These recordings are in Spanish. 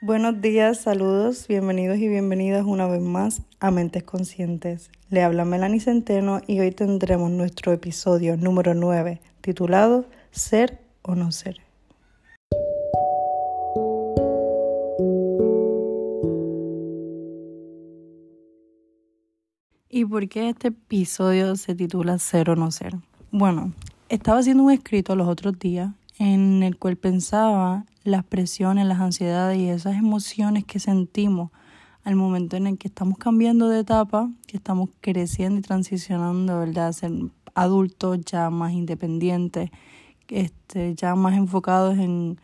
Buenos días, saludos, bienvenidos y bienvenidas una vez más a Mentes Conscientes. Le habla Melanie Centeno y hoy tendremos nuestro episodio número 9 titulado Ser o no ser. ¿Y por qué este episodio se titula Ser o no ser? Bueno, estaba haciendo un escrito los otros días en el cual pensaba las presiones, las ansiedades y esas emociones que sentimos al momento en el que estamos cambiando de etapa, que estamos creciendo y transicionando, ¿verdad? Ser adultos ya más independientes, este, ya más enfocados en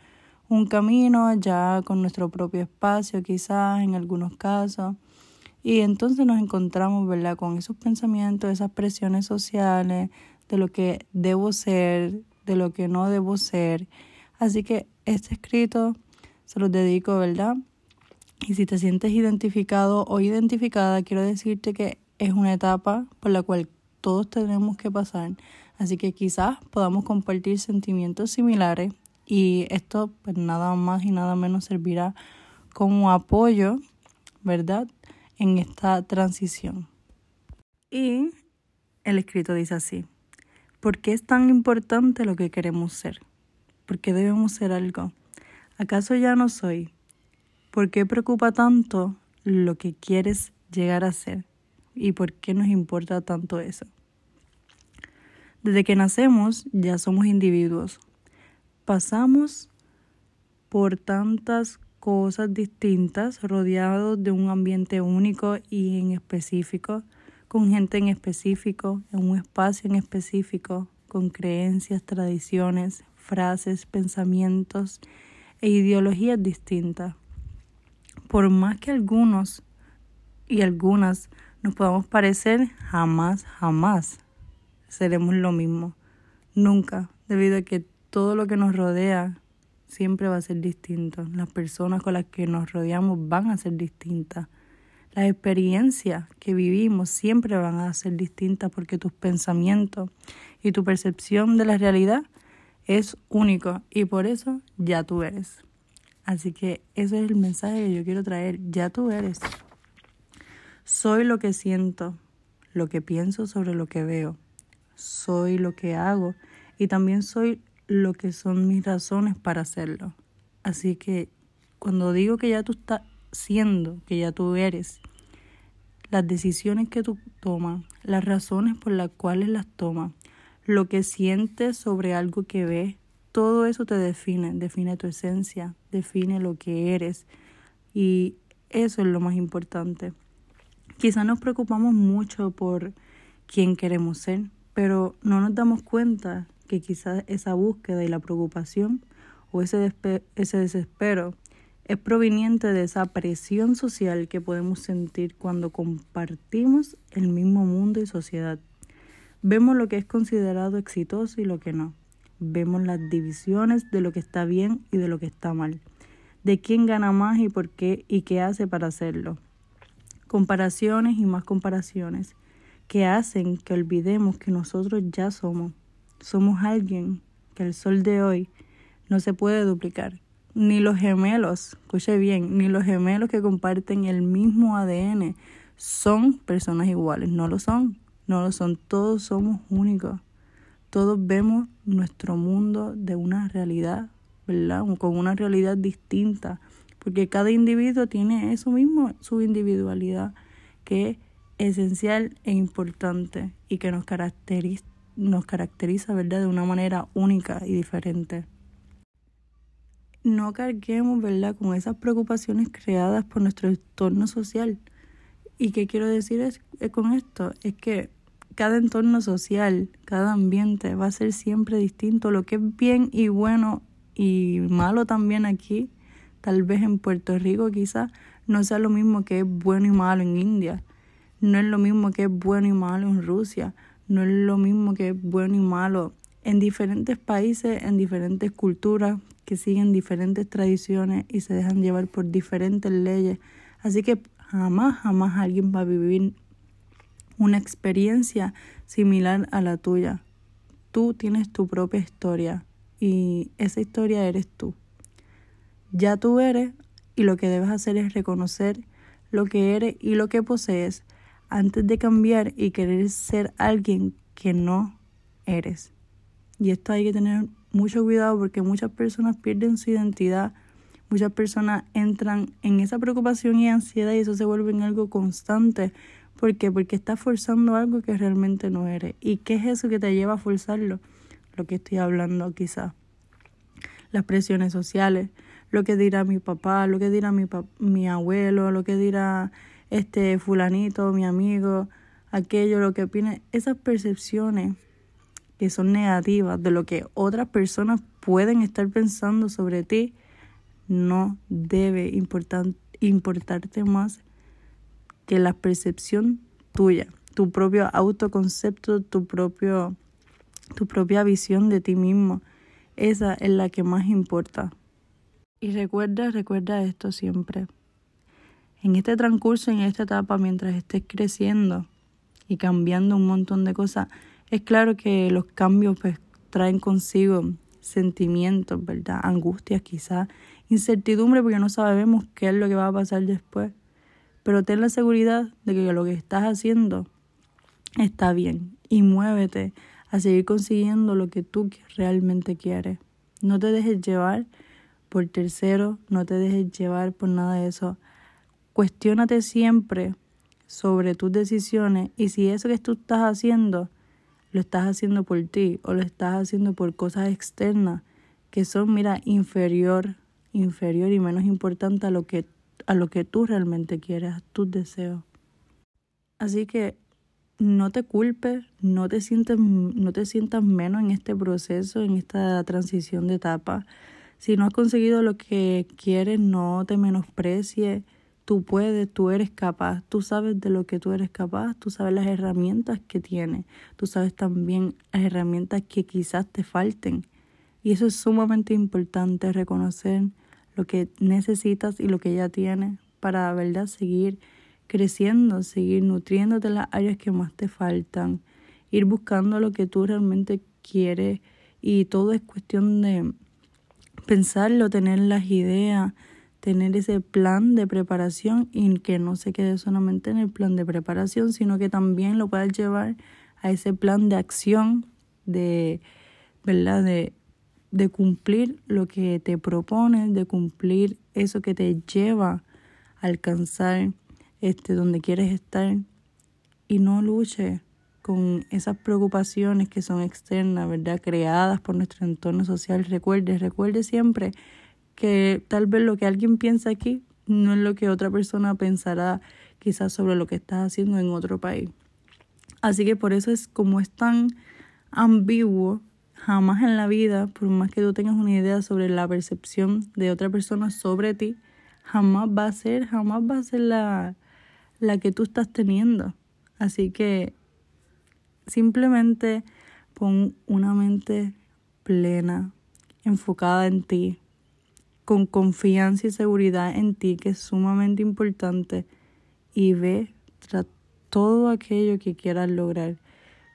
un camino, ya con nuestro propio espacio quizás en algunos casos. Y entonces nos encontramos, ¿verdad? Con esos pensamientos, esas presiones sociales, de lo que debo ser, de lo que no debo ser. Así que este escrito se lo dedico, ¿verdad? Y si te sientes identificado o identificada, quiero decirte que es una etapa por la cual todos tenemos que pasar. Así que quizás podamos compartir sentimientos similares y esto pues nada más y nada menos servirá como apoyo, ¿verdad? En esta transición. Y el escrito dice así. ¿Por qué es tan importante lo que queremos ser? ¿Por qué debemos ser algo? ¿Acaso ya no soy? ¿Por qué preocupa tanto lo que quieres llegar a ser? ¿Y por qué nos importa tanto eso? Desde que nacemos ya somos individuos. Pasamos por tantas cosas distintas, rodeados de un ambiente único y en específico con gente en específico, en un espacio en específico, con creencias, tradiciones, frases, pensamientos e ideologías distintas. Por más que algunos y algunas nos podamos parecer, jamás, jamás seremos lo mismo. Nunca, debido a que todo lo que nos rodea siempre va a ser distinto. Las personas con las que nos rodeamos van a ser distintas. Las experiencias que vivimos siempre van a ser distintas porque tus pensamientos y tu percepción de la realidad es único y por eso ya tú eres. Así que ese es el mensaje que yo quiero traer. Ya tú eres. Soy lo que siento, lo que pienso sobre lo que veo. Soy lo que hago y también soy lo que son mis razones para hacerlo. Así que cuando digo que ya tú estás siendo que ya tú eres, las decisiones que tú tomas, las razones por las cuales las tomas, lo que sientes sobre algo que ves, todo eso te define, define tu esencia, define lo que eres y eso es lo más importante. Quizás nos preocupamos mucho por quién queremos ser, pero no nos damos cuenta que quizás esa búsqueda y la preocupación o ese, ese desespero es proveniente de esa presión social que podemos sentir cuando compartimos el mismo mundo y sociedad. Vemos lo que es considerado exitoso y lo que no. Vemos las divisiones de lo que está bien y de lo que está mal. De quién gana más y por qué y qué hace para hacerlo. Comparaciones y más comparaciones que hacen que olvidemos que nosotros ya somos. Somos alguien que el sol de hoy no se puede duplicar ni los gemelos, escuche bien, ni los gemelos que comparten el mismo ADN son personas iguales, no lo son, no lo son, todos somos únicos, todos vemos nuestro mundo de una realidad, ¿verdad? Con una realidad distinta, porque cada individuo tiene eso mismo, su individualidad, que es esencial e importante y que nos caracteriza, nos caracteriza, ¿verdad?, de una manera única y diferente no carguemos, ¿verdad?, con esas preocupaciones creadas por nuestro entorno social. ¿Y qué quiero decir es, con esto? Es que cada entorno social, cada ambiente va a ser siempre distinto. Lo que es bien y bueno y malo también aquí, tal vez en Puerto Rico quizás, no sea lo mismo que es bueno y malo en India. No es lo mismo que es bueno y malo en Rusia. No es lo mismo que es bueno y malo en diferentes países, en diferentes culturas, que siguen diferentes tradiciones y se dejan llevar por diferentes leyes. Así que jamás, jamás alguien va a vivir una experiencia similar a la tuya. Tú tienes tu propia historia y esa historia eres tú. Ya tú eres y lo que debes hacer es reconocer lo que eres y lo que posees antes de cambiar y querer ser alguien que no eres. Y esto hay que tener mucho cuidado porque muchas personas pierden su identidad, muchas personas entran en esa preocupación y ansiedad y eso se vuelve en algo constante. ¿Por qué? Porque estás forzando algo que realmente no eres. ¿Y qué es eso que te lleva a forzarlo? Lo que estoy hablando quizás. Las presiones sociales, lo que dirá mi papá, lo que dirá mi, mi abuelo, lo que dirá este fulanito, mi amigo, aquello, lo que opine, esas percepciones que son negativas de lo que otras personas pueden estar pensando sobre ti, no debe importar, importarte más que la percepción tuya, tu propio autoconcepto, tu propio tu propia visión de ti mismo. Esa es la que más importa. Y recuerda, recuerda esto siempre. En este transcurso, en esta etapa, mientras estés creciendo y cambiando un montón de cosas, es claro que los cambios pues traen consigo sentimientos, ¿verdad? Angustias quizás, incertidumbre porque no sabemos qué es lo que va a pasar después. Pero ten la seguridad de que lo que estás haciendo está bien y muévete a seguir consiguiendo lo que tú realmente quieres. No te dejes llevar por tercero, no te dejes llevar por nada de eso. Cuestiónate siempre sobre tus decisiones y si eso que tú estás haciendo lo estás haciendo por ti o lo estás haciendo por cosas externas que son, mira, inferior, inferior y menos importante a lo que a lo que tú realmente quieres, a tus deseos. Así que no te culpes, no te no te sientas menos en este proceso, en esta transición de etapa. Si no has conseguido lo que quieres, no te menosprecies. Tú puedes, tú eres capaz, tú sabes de lo que tú eres capaz, tú sabes las herramientas que tienes, tú sabes también las herramientas que quizás te falten. Y eso es sumamente importante, reconocer lo que necesitas y lo que ya tienes para, ¿verdad?, seguir creciendo, seguir nutriéndote las áreas que más te faltan, ir buscando lo que tú realmente quieres y todo es cuestión de pensarlo, tener las ideas, tener ese plan de preparación y que no se quede solamente en el plan de preparación, sino que también lo puedas llevar a ese plan de acción, de, ¿verdad? De, de cumplir lo que te propones, de cumplir eso que te lleva a alcanzar este, donde quieres estar y no luche con esas preocupaciones que son externas, ¿verdad? Creadas por nuestro entorno social. Recuerde, recuerde siempre que tal vez lo que alguien piensa aquí no es lo que otra persona pensará quizás sobre lo que estás haciendo en otro país. Así que por eso es como es tan ambiguo, jamás en la vida, por más que tú tengas una idea sobre la percepción de otra persona sobre ti, jamás va a ser, jamás va a ser la, la que tú estás teniendo. Así que Simplemente pon una mente plena, enfocada en ti, con confianza y seguridad en ti, que es sumamente importante, y ve todo aquello que quieras lograr.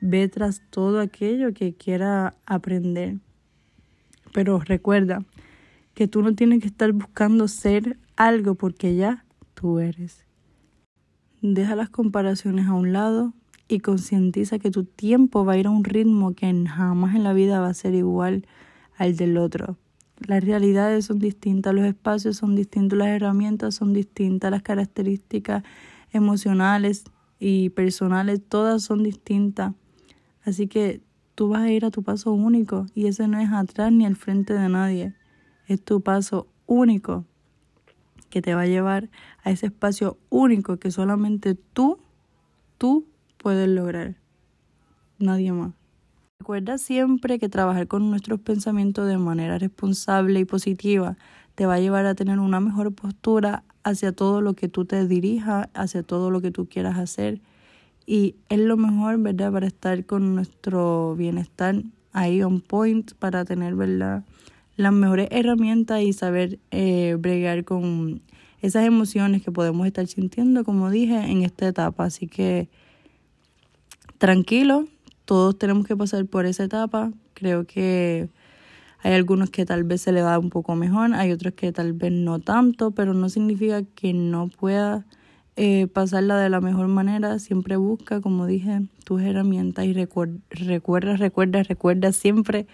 Ve tras todo aquello que quieras aprender. Pero recuerda que tú no tienes que estar buscando ser algo porque ya tú eres. Deja las comparaciones a un lado y concientiza que tu tiempo va a ir a un ritmo que jamás en la vida va a ser igual al del otro. Las realidades son distintas, los espacios son distintos, las herramientas son distintas, las características emocionales y personales, todas son distintas. Así que tú vas a ir a tu paso único y ese no es atrás ni al frente de nadie, es tu paso único que te va a llevar a ese espacio único que solamente tú, tú puedes lograr. Nadie más. Recuerda siempre que trabajar con nuestros pensamientos de manera responsable y positiva te va a llevar a tener una mejor postura hacia todo lo que tú te dirijas, hacia todo lo que tú quieras hacer. Y es lo mejor, ¿verdad? Para estar con nuestro bienestar ahí on point, para tener, ¿verdad? Las mejores herramientas y saber eh, bregar con esas emociones que podemos estar sintiendo, como dije, en esta etapa. Así que tranquilo, todos tenemos que pasar por esa etapa. Creo que Hay algunos que tal vez se le da un poco mejor, hay otros que tal vez no tanto, pero no significa que no pueda eh, pasarla de la mejor manera. Siempre busca, como dije, tus herramientas y recuerda, recuerda, recuerda, siempre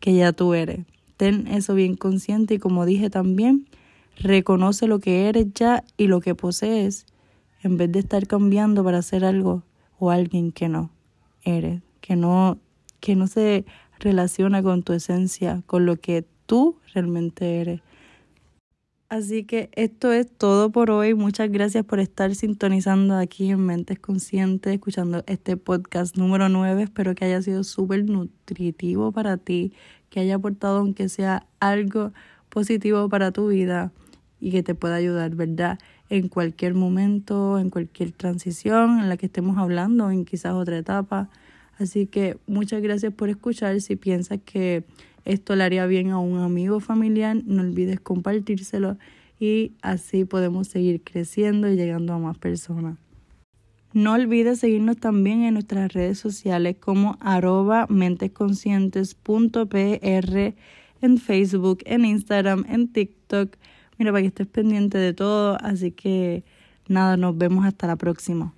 que ya tú eres. Ten eso bien consciente y como dije también, reconoce lo que eres ya y lo que posees en vez de estar cambiando para hacer algo o alguien que no eres, que no, que no se relaciona con tu esencia, con lo que tú realmente eres. Así que esto es todo por hoy. Muchas gracias por estar sintonizando aquí en Mentes Conscientes, escuchando este podcast número 9. Espero que haya sido súper nutritivo para ti, que haya aportado aunque sea algo positivo para tu vida y que te pueda ayudar, ¿verdad? En cualquier momento, en cualquier transición en la que estemos hablando, en quizás otra etapa. Así que muchas gracias por escuchar. Si piensas que esto le haría bien a un amigo familiar, no olvides compartírselo y así podemos seguir creciendo y llegando a más personas. No olvides seguirnos también en nuestras redes sociales como arroba mentesconscientes.pr en Facebook, en Instagram, en TikTok. Mira, para que estés pendiente de todo. Así que nada, nos vemos hasta la próxima.